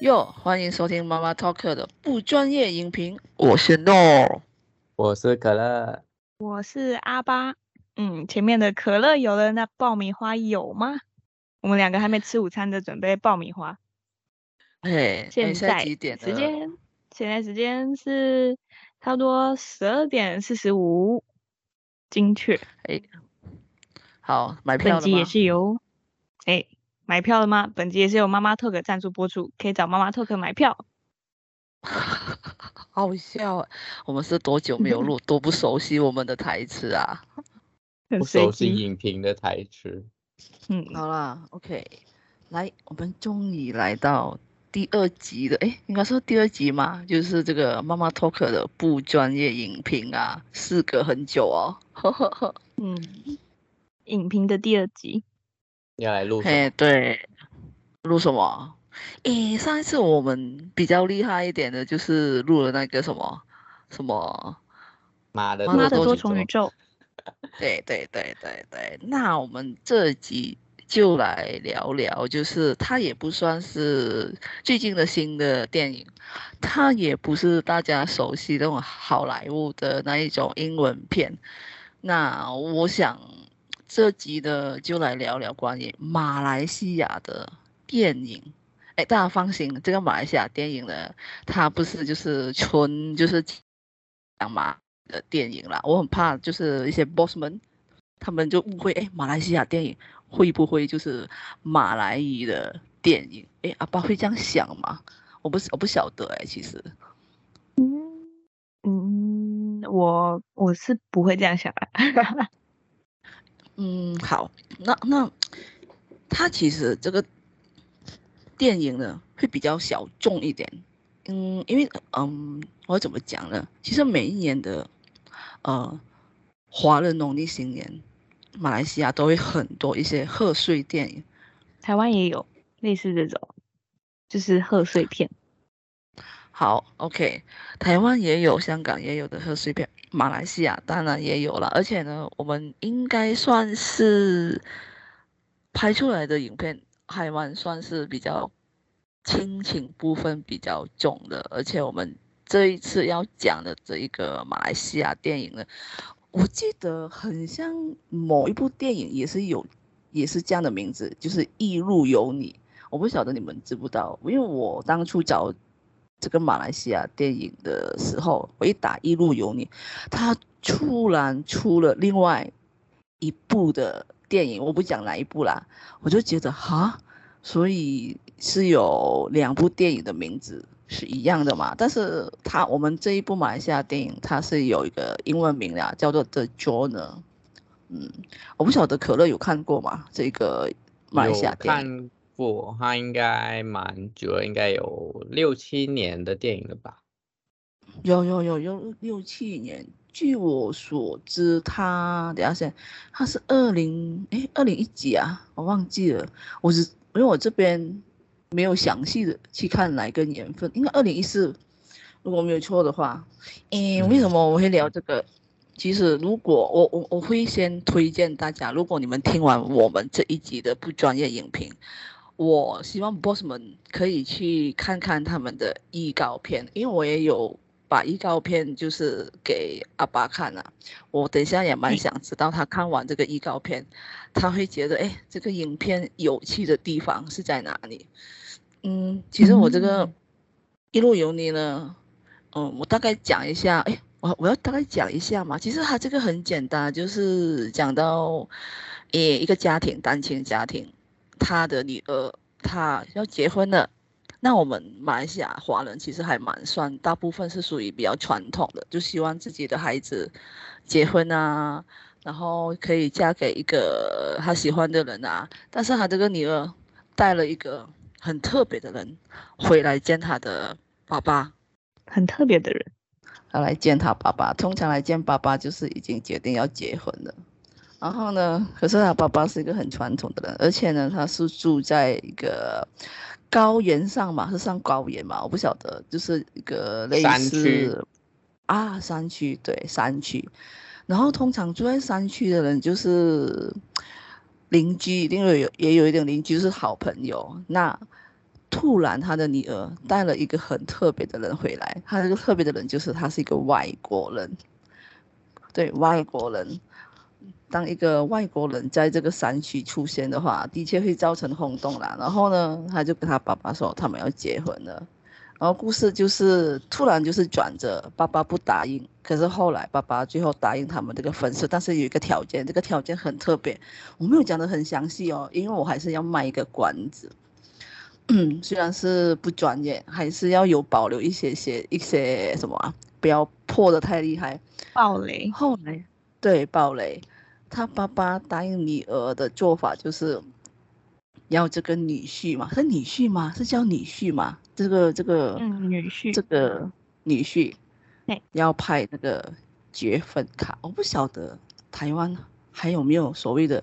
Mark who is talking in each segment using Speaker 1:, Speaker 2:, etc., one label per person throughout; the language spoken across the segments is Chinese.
Speaker 1: 哟，欢迎收听妈妈 Talk 的不专业影评，我是 No，
Speaker 2: 我是可乐，
Speaker 3: 我是阿巴。嗯，前面的可乐有了，那爆米花有吗？我们两个还没吃午餐的，准备爆米花。
Speaker 1: 哎，
Speaker 3: 现在几点？时间现在时间是差不多十二点四十五，精确。
Speaker 1: 哎，好，买票了吗？
Speaker 3: 本集也是由哎。买票了吗？本集也是由妈妈 Talk 赞助播出，可以找妈妈 Talk 买票。
Speaker 1: 好笑啊！我们是多久没有录，多不熟悉我们的台词啊？
Speaker 2: 不熟悉影评的台词。
Speaker 1: 嗯，好啦，OK，来，我们终于来到第二集的，哎，应该说第二集嘛，就是这个妈妈 Talk 的不专业影评啊，事隔很久哦。呵呵呵，
Speaker 3: 嗯，影评的第二集。
Speaker 2: 要来录？
Speaker 1: 哎，对，录什么？诶，上一次我们比较厉害一点的，就是录了那个什么什么
Speaker 2: 妈的
Speaker 3: 妈的多重宇宙。
Speaker 1: 对对对对对，那我们这集就来聊聊，就是它也不算是最近的新的电影，它也不是大家熟悉那种好莱坞的那一种英文片。那我想。这集的就来聊聊关于马来西亚的电影。哎，大家放心，这个马来西亚电影呢，它不是就是纯就是讲马的电影啦。我很怕就是一些 boss 们，他们就误会，哎，马来西亚电影会不会就是马来语的电影？哎，阿爸会这样想吗？我不是我不晓得哎，其实，
Speaker 3: 嗯嗯，我我是不会这样想的。
Speaker 1: 嗯，好，那那他其实这个电影呢会比较小众一点，嗯，因为嗯，我怎么讲呢？其实每一年的呃华人农历新年，马来西亚都会很多一些贺岁电影，
Speaker 3: 台湾也有类似这种，就是贺岁片。
Speaker 1: 好，OK，台湾也有，香港也有的贺岁片。马来西亚当然也有了，而且呢，我们应该算是拍出来的影片，还蛮算是比较亲情部分比较重的。而且我们这一次要讲的这一个马来西亚电影呢，我记得很像某一部电影也是有，也是这样的名字，就是《一路有你》。我不晓得你们知不知道，因为我当初找。这个马来西亚电影的时候，我一打一路有你，他突然出了另外一部的电影，我不讲哪一部啦，我就觉得哈，所以是有两部电影的名字是一样的嘛？但是他我们这一部马来西亚电影，它是有一个英文名的，叫做 The Journey。嗯，我不晓得可乐有看过吗？这个马来西亚电影。
Speaker 2: 不，他应该蛮久了，应该有六七年的电影了吧？
Speaker 1: 有有有有六七年。据我所知，他等下先，他是二零哎二零一几啊？我忘记了。我是因为我这边没有详细的去看哪个年份，应该二零一四，如果没有错的话。诶，为什么我会聊这个？嗯、其实如果我我我会先推荐大家，如果你们听完我们这一集的不专业影评。我希望 boss 们可以去看看他们的预告片，因为我也有把预告片就是给阿爸看了。我等一下也蛮想知道他看完这个预告片，他会觉得哎，这个影片有趣的地方是在哪里？嗯，其实我这个一路有你呢，嗯，我大概讲一下，哎，我我要大概讲一下嘛。其实他这个很简单，就是讲到，诶，一个家庭，单亲家庭。他的女儿，他要结婚了。那我们马来西亚华人其实还蛮算，大部分是属于比较传统的，就希望自己的孩子结婚啊，然后可以嫁给一个他喜欢的人啊。但是他这个女儿带了一个很特别的人回来见他的爸爸，
Speaker 3: 很特别的人，
Speaker 1: 他来见他爸爸。通常来见爸爸就是已经决定要结婚了。然后呢，可是他爸爸是一个很传统的人，而且呢，他是住在一个高原上嘛，是上高原嘛，我不晓得，就是一个类似啊，山区对山区。然后通常住在山区的人，就是邻居一定会有，也有一点邻居是好朋友。那突然他的女儿带了一个很特别的人回来，他这个特别的人就是他是一个外国人，对，外国人。当一个外国人在这个山区出现的话，的确会造成轰动啦。然后呢，他就跟他爸爸说他们要结婚了。然后故事就是突然就是转折，爸爸不答应，可是后来爸爸最后答应他们这个分手，但是有一个条件，这个条件很特别，我没有讲得很详细哦，因为我还是要卖一个关子。嗯，虽然是不专业，还是要有保留一些些一些什么啊，不要破得太厉害。
Speaker 3: 暴雷。
Speaker 1: 后来，对，暴雷。他爸爸答应女儿的做法就是，要这个女婿嘛，是女婿吗？是叫女婿吗？这个这个，
Speaker 3: 嗯，女婿，
Speaker 1: 这个女婿，
Speaker 3: 对，
Speaker 1: 要拍那个结婚卡。我不晓得台湾还有没有所谓的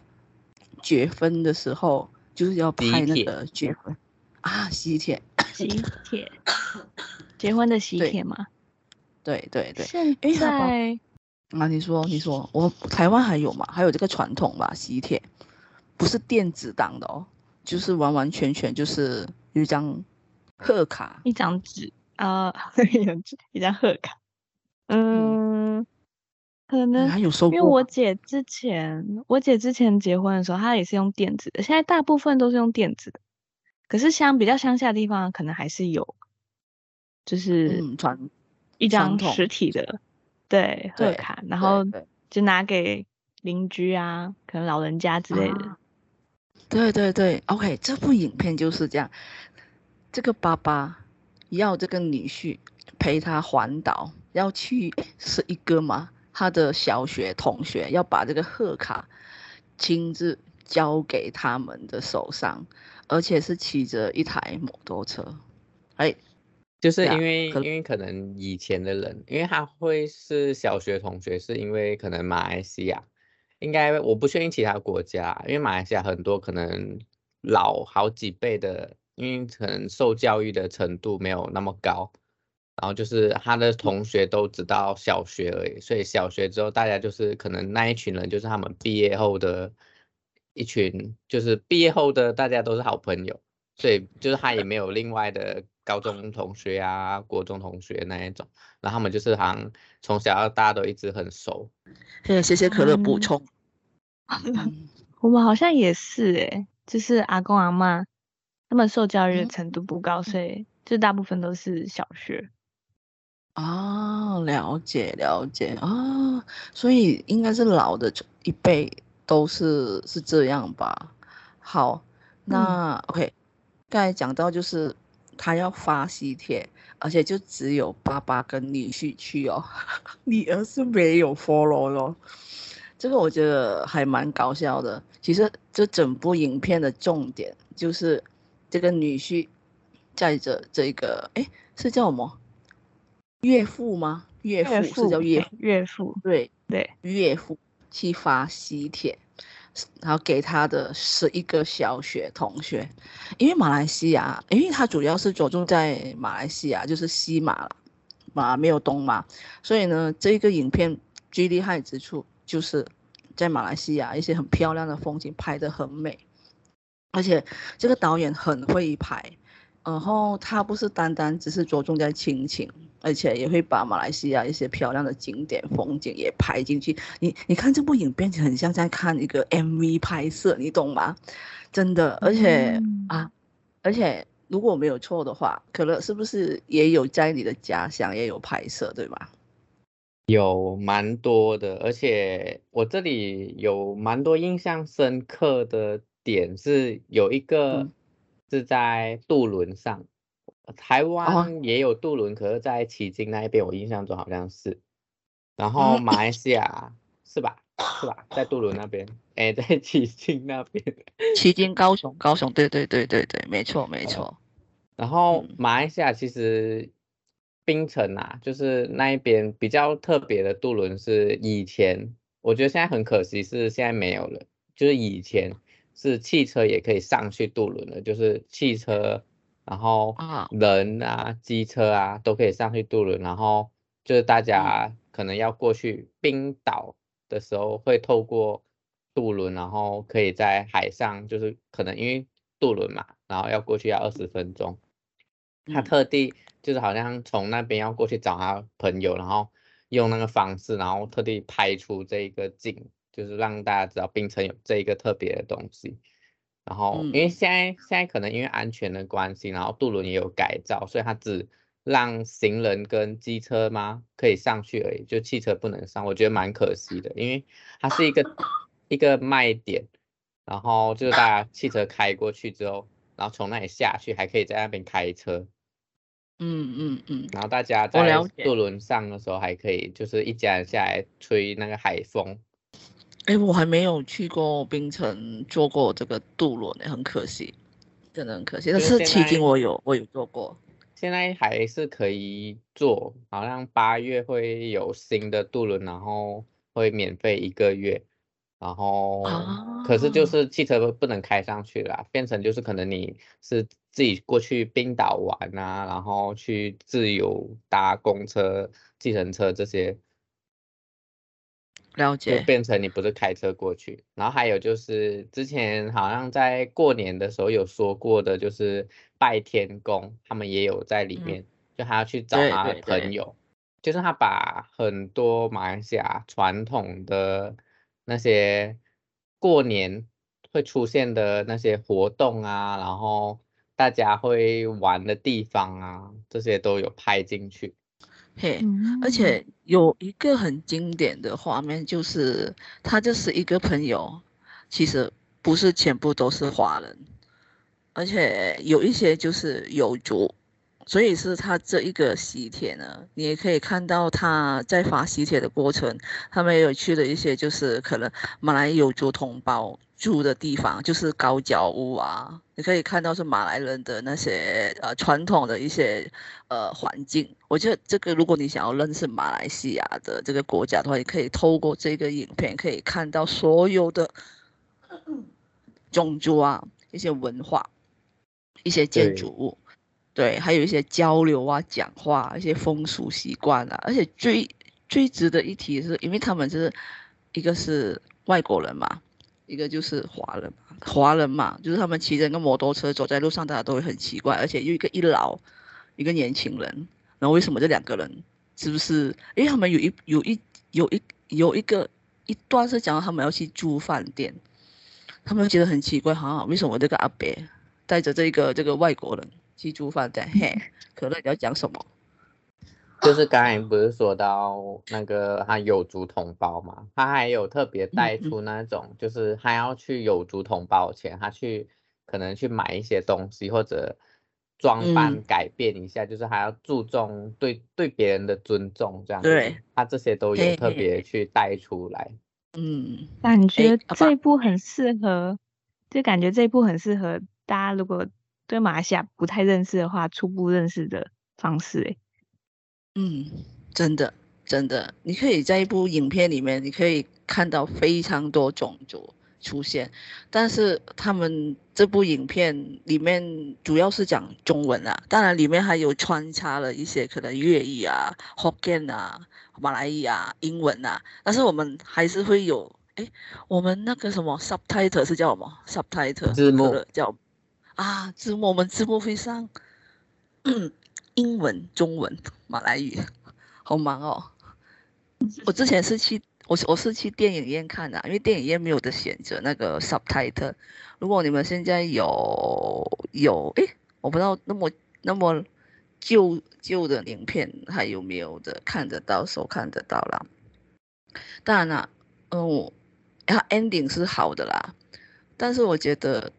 Speaker 1: 结婚的时候，就是要拍那个结婚啊，喜帖，
Speaker 3: 喜帖，结婚的喜帖吗？
Speaker 1: 对对对，
Speaker 3: 现在。
Speaker 1: 啊，你说，你说，我台湾还有吗？还有这个传统吧？喜帖不是电子档的哦，就是完完全全就是一张贺卡，
Speaker 3: 一张纸啊，一张贺卡。嗯，嗯可能还有收，因为我姐之前，我姐之前结婚的时候，她也是用电子的。现在大部分都是用电子的，可是乡比较乡下的地方，可能还是有，就是传一张实体的。对贺卡，然后就拿给邻居啊，可能老人家之类的。啊、
Speaker 1: 对对对，OK，这部影片就是这样。这个爸爸要这个女婿陪他环岛，要去是一个嘛，他的小学同学要把这个贺卡亲自交给他们的手上，而且是骑着一台摩托车，哎。
Speaker 2: 就是因为因为可能以前的人，因为他会是小学同学，是因为可能马来西亚，应该我不确定其他国家，因为马来西亚很多可能老好几辈的，因为可能受教育的程度没有那么高，然后就是他的同学都只到小学而已，所以小学之后大家就是可能那一群人就是他们毕业后的一群，就是毕业后的大家都是好朋友，所以就是他也没有另外的。高中同学啊，国中同学那一种，然后他们就是好像从小到大都一直很熟。
Speaker 1: 谢谢谢谢可乐补充。
Speaker 3: 我们好像也是诶，就是阿公阿妈，他们受教育的程度不高，所以就大部分都是小学。
Speaker 1: 啊，了解了解啊，所以应该是老的一辈都是是这样吧？好，那、嗯、OK，刚才讲到就是。他要发喜帖，而且就只有爸爸跟女婿去哦，女儿是没有 follow 咯。这个我觉得还蛮搞笑的。其实这整部影片的重点就是这个女婿载着这个，哎，是叫什么？岳父吗？岳父，是叫岳父，
Speaker 3: 岳父，
Speaker 1: 对
Speaker 3: 对，
Speaker 1: 岳父去发喜帖。然后给他的十一个小学同学，因为马来西亚，因为他主要是着重在马来西亚，就是西马，马没有东马，所以呢，这个影片最厉害之处就是在马来西亚一些很漂亮的风景拍得很美，而且这个导演很会拍。然后他不是单单只是着重在亲情，而且也会把马来西亚一些漂亮的景点风景也拍进去。你你看这部影片，很像在看一个 MV 拍摄，你懂吗？真的，而且、嗯、啊，而且如果我没有错的话，可乐是不是也有在你的家乡也有拍摄，对吧？
Speaker 2: 有蛮多的，而且我这里有蛮多印象深刻的点是有一个、嗯。是在渡轮上，台湾也有渡轮，可是在旗津那一边，我印象中好像是。然后马来西亚是吧？是吧？在渡轮那边，哎，在旗津那边。
Speaker 1: 旗津、高雄、高雄，对对对对对，没错没错。
Speaker 2: 然后马来西亚其实槟城啊，就是那一边比较特别的渡轮是以前，我觉得现在很可惜是现在没有了，就是以前。是汽车也可以上去渡轮的，就是汽车，然后人啊、机车啊都可以上去渡轮，然后就是大家可能要过去冰岛的时候，会透过渡轮，然后可以在海上，就是可能因为渡轮嘛，然后要过去要二十分钟。他特地就是好像从那边要过去找他朋友，然后用那个方式，然后特地拍出这个景，就是让大家知道冰城有这一个特别的东西。然后因为现在现在可能因为安全的关系，然后渡轮也有改造，所以它只让行人跟机车吗可以上去而已，就汽车不能上。我觉得蛮可惜的，因为它是一个一个卖点，然后就是大家汽车开过去之后。然后从那里下去，还可以在那边开车，
Speaker 1: 嗯嗯嗯。
Speaker 2: 然后大家在渡轮上的时候，还可以就是一家人下来吹那个海风。
Speaker 1: 哎，我还没有去过冰城坐过这个渡轮，很可惜，真的很可惜。但是迄今我有我有坐过，
Speaker 2: 现在还是可以坐，好像八月会有新的渡轮，然后会免费一个月。然后，可是就是汽车不能开上去了，变成就是可能你是自己过去冰岛玩啊，然后去自由搭公车、计程车这些，
Speaker 1: 了解，
Speaker 2: 就变成你不是开车过去。然后还有就是之前好像在过年的时候有说过的，就是拜天公，他们也有在里面，嗯、就他要去找他的朋友，就是他把很多马来西亚传统的。那些过年会出现的那些活动啊，然后大家会玩的地方啊，这些都有拍进去。
Speaker 1: 嘿，而且有一个很经典的画面，就是他就是一个朋友，其实不是全部都是华人，而且有一些就是有族。所以是他这一个喜帖呢，你也可以看到他在发喜帖的过程，他们也有去的一些就是可能马来有族同胞住的地方，就是高脚屋啊，你可以看到是马来人的那些呃传统的一些呃环境。我觉得这个如果你想要认识马来西亚的这个国家的话，你可以透过这个影片可以看到所有的 种族啊，一些文化，一些建筑物。对，还有一些交流啊，讲话，一些风俗习惯啊，而且最最值得一提的是，因为他们就是一个是外国人嘛，一个就是华人，华人嘛，就是他们骑着个摩托车走在路上，大家都会很奇怪，而且又一个一老，一个年轻人，然后为什么这两个人是不是？因为他们有一有一有一有一个一段是讲到他们要去住饭店，他们觉得很奇怪，哈、为什么这个阿伯带着这个这个外国人？去住饭店嘿，可乐你要讲什么？
Speaker 2: 就是刚才不是说到那个他有族同胞嘛，他还有特别带出那种，就是他要去有族同胞前，他去可能去买一些东西或者装扮改变一下，嗯、就是还要注重对对别人的尊重这样子。对，他这些都有特别去带出来。
Speaker 3: 嗯，感觉这一部很适合，就感觉这一部很适合大家如果。对马来西亚不太认识的话，初步认识的方式，哎，
Speaker 1: 嗯，真的，真的，你可以在一部影片里面，你可以看到非常多种族出现，但是他们这部影片里面主要是讲中文啊，当然里面还有穿插了一些可能粤语啊、福建啊、马来语啊、英文啊，但是我们还是会有，哎，我们那个什么 subtitle 是叫什么？subtitle
Speaker 2: 字幕。
Speaker 1: 叫。啊，字幕我们字幕会上，英文、中文、马来语，好忙哦。我之前是去我我是去电影院看的，因为电影院没有的选择那个 subtitle。如果你们现在有有诶，我不知道那么那么旧旧的影片还有没有的看得到，收看得到啦。当然啦，嗯，然后 ending 是好的啦，但是我觉得。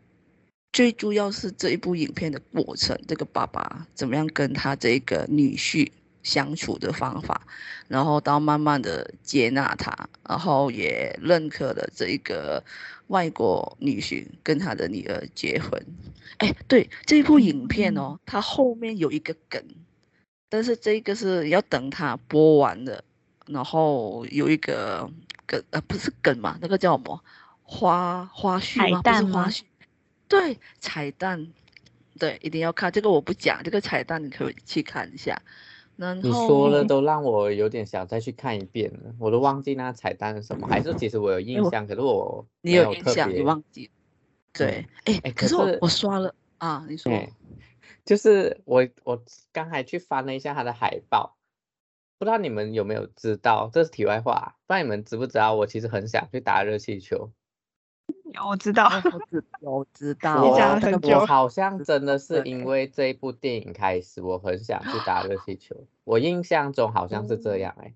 Speaker 1: 最主要是这一部影片的过程，这个爸爸怎么样跟他这个女婿相处的方法，然后到慢慢的接纳他，然后也认可了这一个外国女婿跟他的女儿结婚。哎，对，这一部影片哦，它后面有一个梗，但是这个是要等它播完的，然后有一个梗，呃，不是梗嘛，那个叫什么花花絮吗？不是花絮。对彩蛋，对，一定要看这个，我不讲这个彩蛋，你可以去看一下。然后
Speaker 2: 你说了都让我有点想再去看一遍了，我都忘记那彩蛋是什么，还是其实我有印象，可是我
Speaker 1: 你有印象，你忘记？对，哎、嗯，可是我我刷了啊，你说，
Speaker 2: 就是我我刚才去翻了一下他的海报，不知道你们有没有知道？这是题外话，不知道你们知不知道？我其实很想去打热气球。
Speaker 3: 有，我知道，
Speaker 1: 我知 道。
Speaker 3: 你讲了很久。
Speaker 2: 我好像真的是因为这一部电影开始，我很想去打热气球。我印象中好像是这样哎、欸。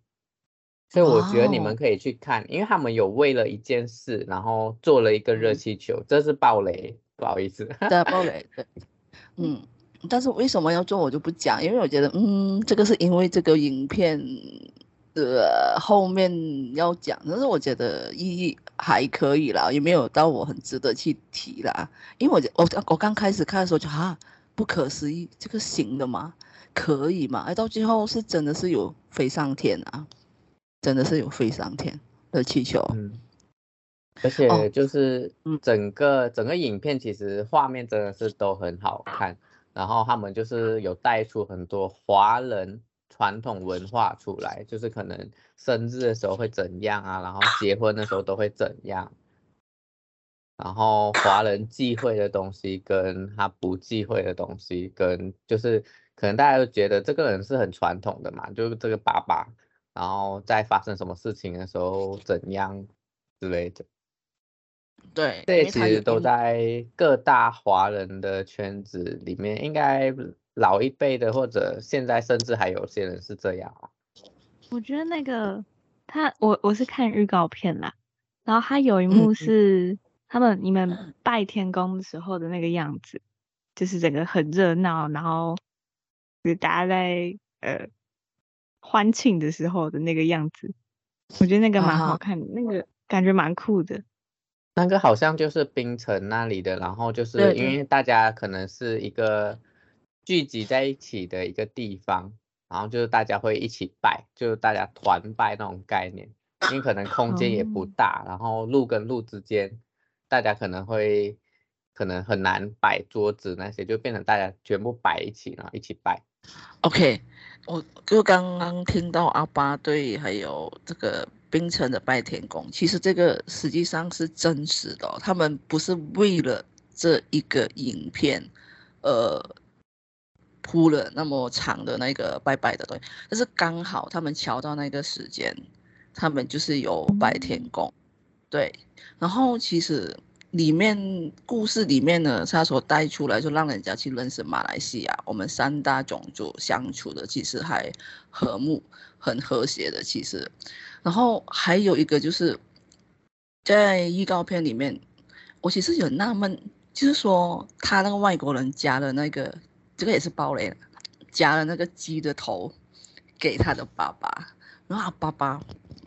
Speaker 2: 所以我觉得你们可以去看，因为他们有为了一件事，然后做了一个热气球，这是暴雷，不好意思。
Speaker 1: 对，暴雷，对，嗯，但是为什么要做我就不讲，因为我觉得，嗯，这个是因为这个影片的后面要讲，但是我觉得意义还可以啦，也没有到我很值得去提啦，因为我我我刚开始看的时候就啊，不可思议，这个行的吗？可以吗？哎，到最后是真的是有飞上天啊。真的是有飞上天的气球，
Speaker 2: 嗯，而且就是整个、哦、整个影片其实画面真的是都很好看，然后他们就是有带出很多华人传统文化出来，就是可能生日的时候会怎样啊，然后结婚的时候都会怎样，然后华人忌讳的东西跟他不忌讳的东西，跟就是可能大家都觉得这个人是很传统的嘛，就是这个爸爸。然后在发生什么事情的时候怎样之类的，
Speaker 1: 对，
Speaker 2: 这其实都在各大华人的圈子里面，应该老一辈的或者现在甚至还有些人是这样啊。
Speaker 3: 我觉得那个他，我我是看预告片啦，然后他有一幕是他们你们拜天公的时候的那个样子，就是整个很热闹，然后就大家在呃。欢庆的时候的那个样子，我觉得那个蛮好看的，啊、那个感觉蛮酷的。
Speaker 2: 那个好像就是冰城那里的，然后就是因为大家可能是一个聚集在一起的一个地方，然后就是大家会一起拜，就是大家团拜那种概念。因为可能空间也不大，然后路跟路之间，大家可能会可能很难摆桌子那些，就变成大家全部摆一起，然后一起拜。
Speaker 1: OK。我就刚刚听到阿巴对，还有这个冰城的拜天宫，其实这个实际上是真实的哦，他们不是为了这一个影片，呃，铺了那么长的那个拜拜的东西，但是刚好他们瞧到那个时间，他们就是有拜天公，对，然后其实。里面故事里面呢，他所带出来就让人家去认识马来西亚，我们三大种族相处的其实还和睦、很和谐的其实。然后还有一个就是在预告片里面，我其实有纳闷，就是说他那个外国人加了那个，这个也是爆雷了，夹了那个鸡的头给他的爸爸，然后他爸爸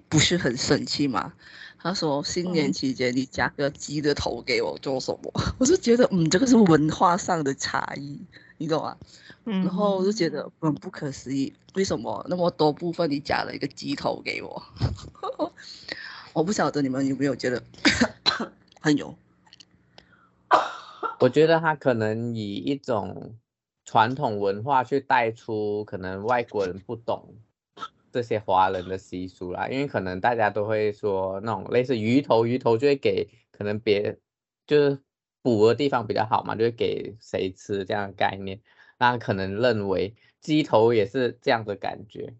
Speaker 1: 不是很生气嘛？他说：“新年期间你夹个鸡的头给我做什么？” 我就觉得，嗯，这个是文化上的差异，你懂吗？嗯，然后我就觉得很不可思议，为什么那么多部分你夹了一个鸡头给我？我不晓得你们有没有觉得很有？
Speaker 2: 我觉得他可能以一种传统文化去带出，可能外国人不懂。这些华人的习俗啦，因为可能大家都会说那种类似鱼头，鱼头就会给可能别就是补的地方比较好嘛，就会给谁吃这样的概念。那可能认为鸡头也是这样的感觉。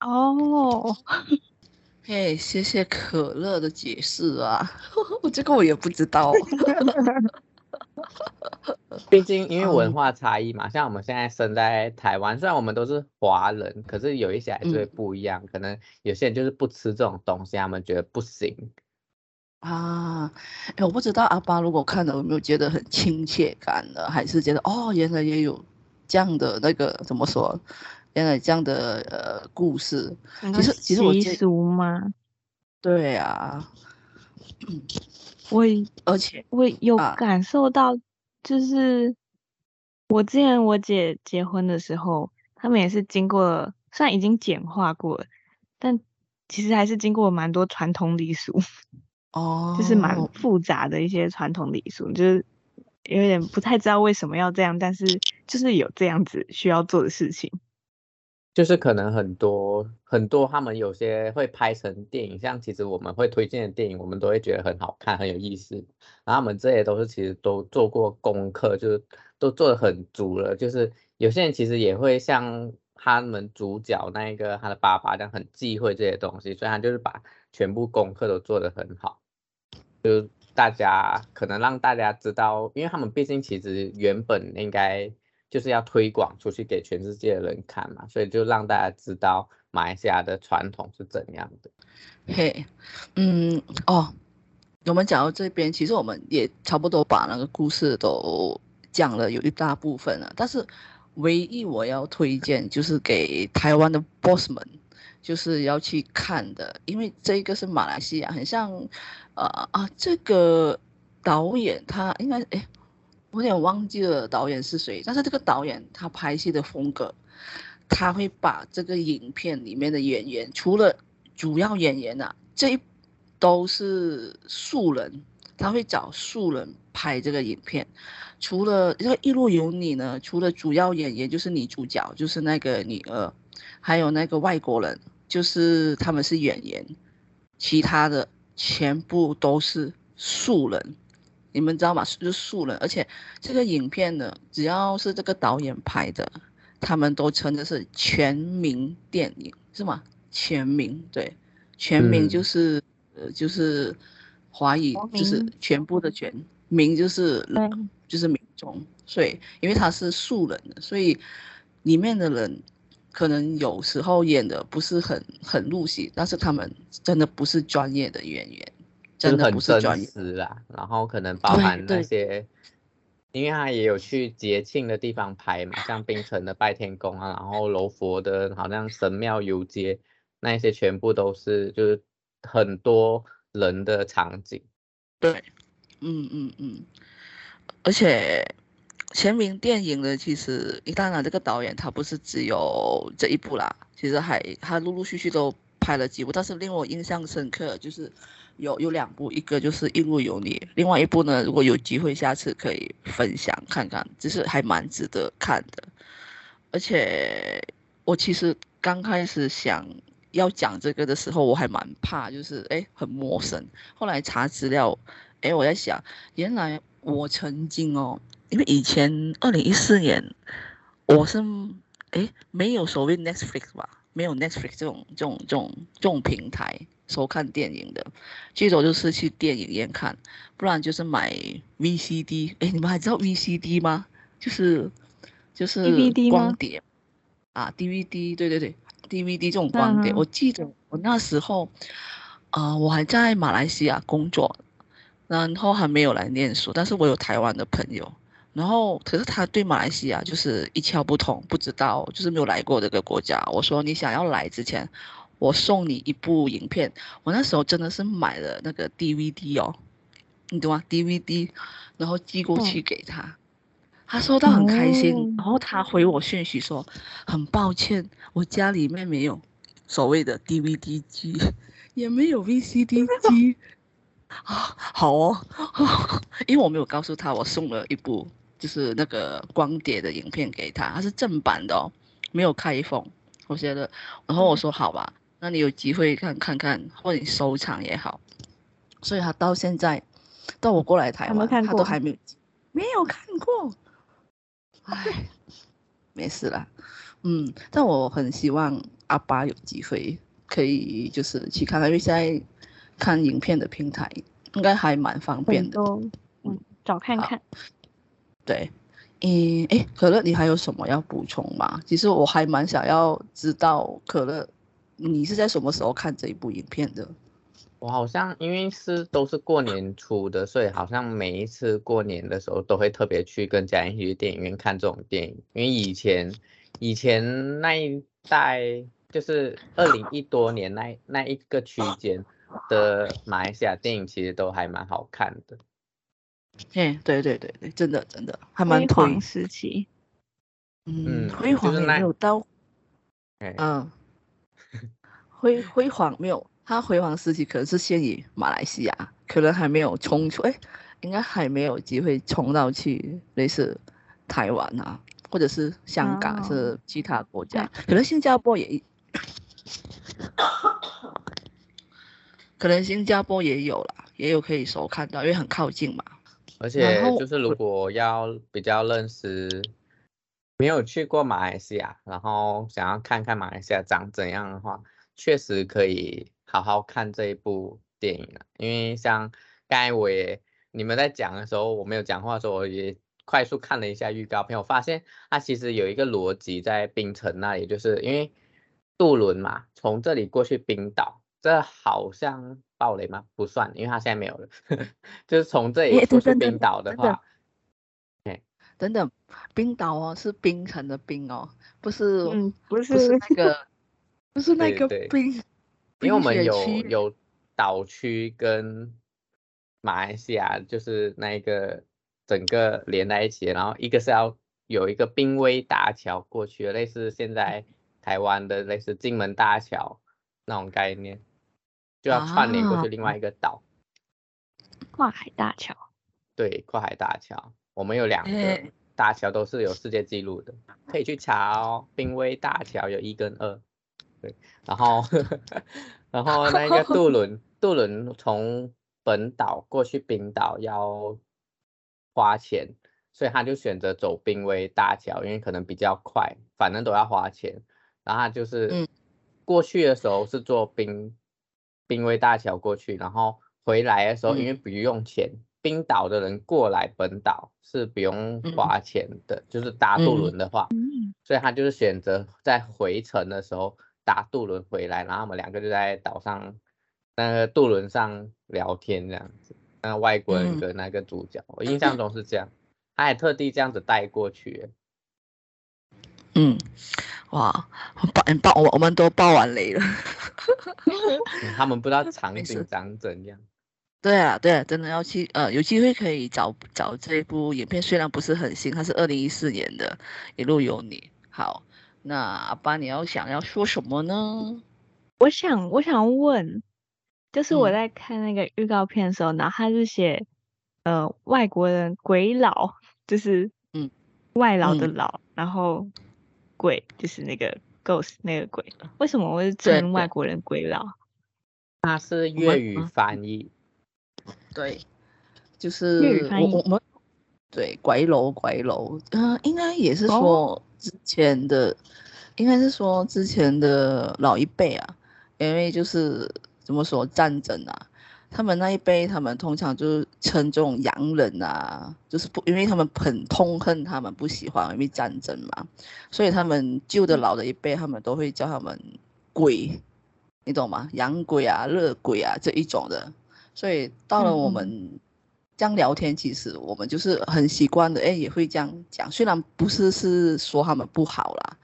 Speaker 3: 哦，
Speaker 1: 嘿，谢谢可乐的解释啊，我这个我也不知道。
Speaker 2: 毕竟因为文化差异嘛，像我们现在生在台湾，虽然我们都是华人，可是有一些还是会不一样。嗯、可能有些人就是不吃这种东西，他们觉得不行
Speaker 1: 啊。哎，我不知道阿巴如果看了有没有觉得很亲切感的，还是觉得哦，原来也有这样的那个怎么说？原来这样的呃故事。其实其实我
Speaker 3: 习俗吗？
Speaker 1: 对啊。
Speaker 3: 我而且我有感受到，就是我之前我姐结婚的时候，他们也是经过，虽然已经简化过了，但其实还是经过蛮多传统礼俗
Speaker 1: 哦，
Speaker 3: 就是蛮复杂的一些传统礼俗，就是有点不太知道为什么要这样，但是就是有这样子需要做的事情。
Speaker 2: 就是可能很多很多他们有些会拍成电影，像其实我们会推荐的电影，我们都会觉得很好看，很有意思。然后我们这些都是其实都做过功课，就是都做的很足了。就是有些人其实也会像他们主角那一个他的爸爸这样很忌讳这些东西，所以他就是把全部功课都做得很好。就大家可能让大家知道，因为他们毕竟其实原本应该。就是要推广出去给全世界的人看嘛，所以就让大家知道马来西亚的传统是怎样的。
Speaker 1: 嘿，嗯，哦，我们讲到这边，其实我们也差不多把那个故事都讲了有一大部分了。但是唯一我要推荐就是给台湾的 boss 们，就是要去看的，因为这一个是马来西亚，很像，呃啊，这个导演他应该哎。我有点忘记了导演是谁，但是这个导演他拍戏的风格，他会把这个影片里面的演员，除了主要演员啊，这一都是素人，他会找素人拍这个影片。除了这个《一路有你》呢，除了主要演员就是女主角，就是那个女儿，还有那个外国人，就是他们是演员，其他的全部都是素人。你们知道吗？是素人，而且这个影片呢，只要是这个导演拍的，他们都称的是全民电影，是吗？全民对，全民就是、嗯、呃就是华语就是全部的全民就是就是民众，所以因为他是素人的，所以里面的人可能有时候演的不是很很入戏，但是他们真的不是专业的演员。真的不是真实
Speaker 2: 啦，然后可能包含那些，因为他也有去节庆的地方拍嘛，像冰城的拜天宫啊，然后柔佛的好像神庙游街，那些全部都是就是很多人的场景。
Speaker 1: 对，嗯嗯嗯，而且全民电影的其实，当然这个导演他不是只有这一部啦，其实还他陆陆续续都拍了几部，但是令我印象深刻就是。有有两部，一个就是《一路有你》，另外一部呢，如果有机会，下次可以分享看看，就是还蛮值得看的。而且我其实刚开始想要讲这个的时候，我还蛮怕，就是哎很陌生。后来查资料，哎我在想，原来我曾经哦，因为以前二零一四年我是哎没有所谓 Netflix 吧，没有 Netflix 这种这种这种这种平台。收看电影的，最多就是去电影院看，不然就是买 VCD。哎，你们还知道 VCD 吗？就是就是光碟啊，DVD。对对对，DVD 这种光碟。嗯、我记得我那时候，啊、呃，我还在马来西亚工作，然后还没有来念书，但是我有台湾的朋友，然后可是他对马来西亚就是一窍不通，不知道，就是没有来过这个国家。我说你想要来之前。我送你一部影片，我那时候真的是买了那个 DVD 哦，你懂吗？DVD，然后寄过去给他，嗯、他收到很开心，嗯、然后他回我讯息说，很抱歉，我家里面没有所谓的 DVD 机，也没有 VCD 机，啊，好哦，因为我没有告诉他我送了一部就是那个光碟的影片给他，他是正版的哦，没有开封，我觉得，然后我说好吧。那你有机会看看看，或者你收藏也好。所以他到现在，到我过来台湾，他都还没有，没有看过。唉，没事啦。嗯，但我很希望阿巴有机会可以就是去看看，因为现在看影片的平台应该还蛮方便的。
Speaker 3: 嗯，找看看。
Speaker 1: 对，嗯，哎，可乐，你还有什么要补充吗？其实我还蛮想要知道可乐。你是在什么时候看这一部影片的？
Speaker 2: 我好像因为是都是过年出的，所以好像每一次过年的时候都会特别去跟家人一起去电影院看这种电影。因为以前以前那一代就是二零一多年那那一个区间的马来西亚电影，其实都还蛮好看的。
Speaker 1: 嗯，对对对对，真的真的还蛮辉
Speaker 3: 煌时期。
Speaker 1: 嗯，辉煌没有到。嗯。辉辉煌没有，他辉煌时期可能是限于马来西亚，可能还没有冲出，哎，应该还没有机会冲到去类似台湾啊，或者是香港，哦、是其他国家，可能新加坡也，可能新加坡也有啦，也有可以收看到，因为很靠近嘛。
Speaker 2: 而且就是如果要比较认识没有去过马来西亚，然后想要看看马来西亚长怎样的话，确实可以好好看这一部电影了。因为像刚才我也你们在讲的时候，我没有讲话的时候，我也快速看了一下预告片，我发现它其实有一个逻辑在冰城那里，就是因为渡轮嘛，从这里过去冰岛，这好像。暴雷吗？不算，因为他现在没有了。就是从这里过去冰岛的话，
Speaker 1: 哎，等等，冰岛哦，是冰城的冰哦，不是，
Speaker 3: 嗯，不是，
Speaker 1: 不是那个，不是那个冰。
Speaker 2: 因为我们有有岛区跟马来西亚，就是那一个整个连在一起，然后一个是要有一个濒危大桥过去，类似现在台湾的类似金门大桥那种概念。就要串联过去另外一个岛，啊，
Speaker 3: 跨海大桥。
Speaker 2: 对，跨海大桥，我们有两个大桥都是有世界纪录的，可以去查哦。濒危大桥有一跟二，对，然后 然后那个渡轮，渡轮从本岛过去冰岛要花钱，所以他就选择走濒危大桥，因为可能比较快，反正都要花钱。然后他就是过去的时候是坐冰。濒危大桥过去，然后回来的时候，因为不用钱，嗯、冰岛的人过来本岛是不用花钱的，嗯、就是搭渡轮的话，嗯、所以他就是选择在回程的时候搭渡轮回来，然后我们两个就在岛上那个渡轮上聊天这样子。那个外国人跟那个主角，嗯、我印象中是这样，他还特地这样子带过去。
Speaker 1: 嗯，哇，爆爆我我们都爆完雷了。
Speaker 2: 他们不知道 场景长怎样。
Speaker 1: 对啊，对啊，真的要去呃，有机会可以找找这一部影片，虽然不是很新，它是二零一四年的《一路有你》。好，那阿爸你要想要说什么呢？
Speaker 3: 我想我想问，就是我在看那个预告片的时候，然后他是写呃外国人鬼佬，就是嗯外劳的老，嗯、然后鬼就是那个。Ghost 那个鬼，为什么我会称外国人鬼佬？
Speaker 2: 他是粤语翻译，
Speaker 1: 对，就是粤语翻译。我们对鬼佬鬼佬，嗯、呃，应该也是说之前的，哦、应该是说之前的老一辈啊，因为就是怎么说战争啊。他们那一辈，他们通常就是称这种洋人啊，就是不，因为他们很痛恨他们，不喜欢因为战争嘛，所以他们旧的老的一辈，他们都会叫他们鬼，你懂吗？洋鬼啊、热鬼啊这一种的。所以到了我们这样聊天，其实我们就是很习惯的，哎，也会这样讲。虽然不是是说他们不好啦，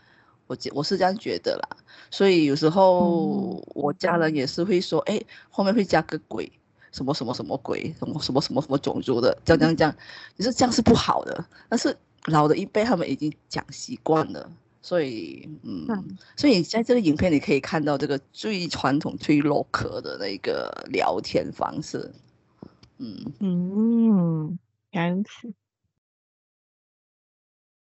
Speaker 1: 我我是这样觉得啦。所以有时候我家人也是会说，哎，后面会加个鬼。什么什么什么鬼，什么什么什么什么种族的，这样这样这样，其实这样是不好的。但是老的一辈他们已经讲习惯了，所以嗯，嗯所以在这个影片你可以看到这个最传统、最 local 的那个聊天方式。嗯
Speaker 3: 嗯，这样子。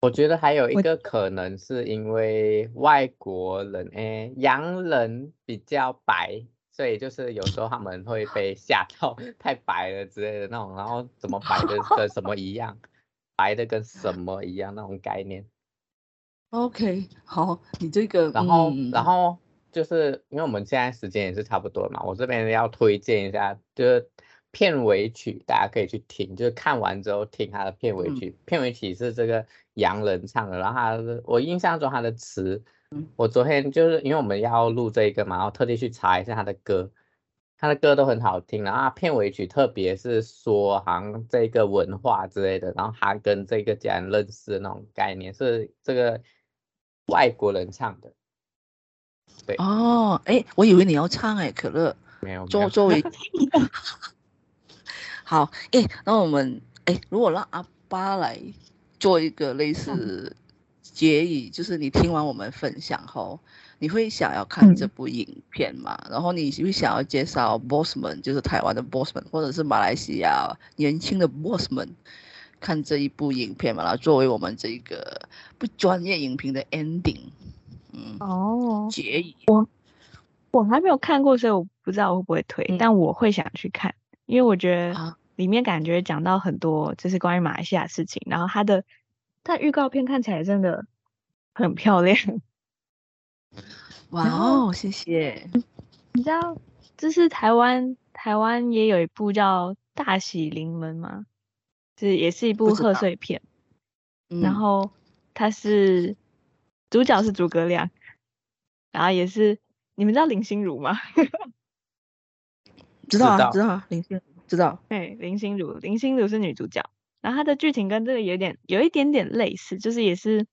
Speaker 2: 我觉得还有一个可能是因为外国人，哎，洋人比较白。所以就是有时候他们会 被吓到太白了之类的那种，然后怎么白的跟什么一样，白的跟什么一样那种概念。
Speaker 1: OK，好，你这个，
Speaker 2: 然后、嗯、然后就是因为我们现在时间也是差不多嘛，我这边要推荐一下，就是片尾曲，大家可以去听，就是看完之后听他的片尾曲。嗯、片尾曲是这个洋人唱的，然后他的我印象中他的词。我昨天就是因为我们要录这个嘛，然后特地去查一下他的歌，他的歌都很好听，然后片尾曲特别是说好像这个文化之类的，然后他跟这个家人认识的那种概念是这个外国人唱的。对
Speaker 1: 哦，哎，我以为你要唱哎，可乐
Speaker 2: 没有，
Speaker 1: 作作为好哎，那我们哎，如果让阿巴来做一个类似。结语就是你听完我们分享后，你会想要看这部影片吗？嗯、然后你会想要介绍 Bossman，，就是台湾的 Bossman，，或者是马来西亚年轻的 Bossman，看这一部影片嘛，然后作为我们这个不专业影评的 ending，嗯，
Speaker 3: 哦，
Speaker 1: 结语。
Speaker 3: 我我还没有看过，所以我不知道我会不会推，嗯、但我会想去看，因为我觉得里面感觉讲到很多就是关于马来西亚的事情，然后它的它预告片看起来真的很漂亮。
Speaker 1: 哇哦，谢谢。
Speaker 3: 你知道，就是台湾台湾也有一部叫《大喜临门》吗？是也是一部贺岁片，嗯、然后它是主角是诸葛亮，然后也是你们知道林心如吗？
Speaker 1: 知道啊，知道啊，林心如知道。
Speaker 3: 对，林心如，林心如是女主角，然后她的剧情跟这个有点有一点点类似，就是也是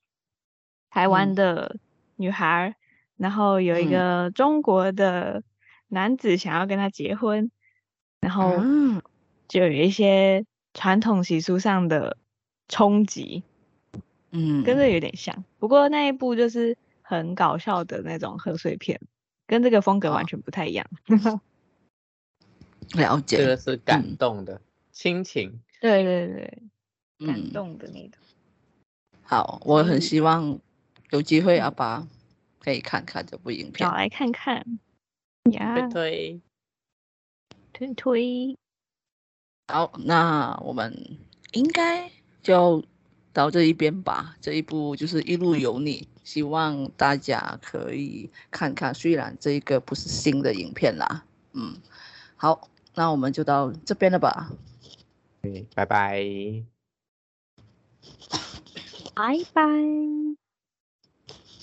Speaker 3: 台湾的女孩，嗯、然后有一个中国的男子想要跟她结婚，嗯、然后就有一些。传统习俗上的冲击，嗯，跟这有点像，不过那一部就是很搞笑的那种贺岁片，跟这个风格完全不太一样。
Speaker 1: 哦、了解，
Speaker 2: 这个是感动的、嗯、亲情，
Speaker 3: 对对对，感动的那种。
Speaker 1: 好，我很希望有机会阿爸可以看看这部影片，
Speaker 3: 找来看看。
Speaker 2: 呀，推
Speaker 3: 推推。
Speaker 1: 好，那我们应该就到这一边吧。这一部就是《一路有你》，希望大家可以看看。虽然这一个不是新的影片啦，嗯，好，那我们就到这边了吧。
Speaker 2: 对，拜拜，
Speaker 3: 拜拜，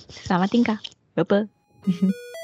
Speaker 3: 萨瓦丁卡，拜拜。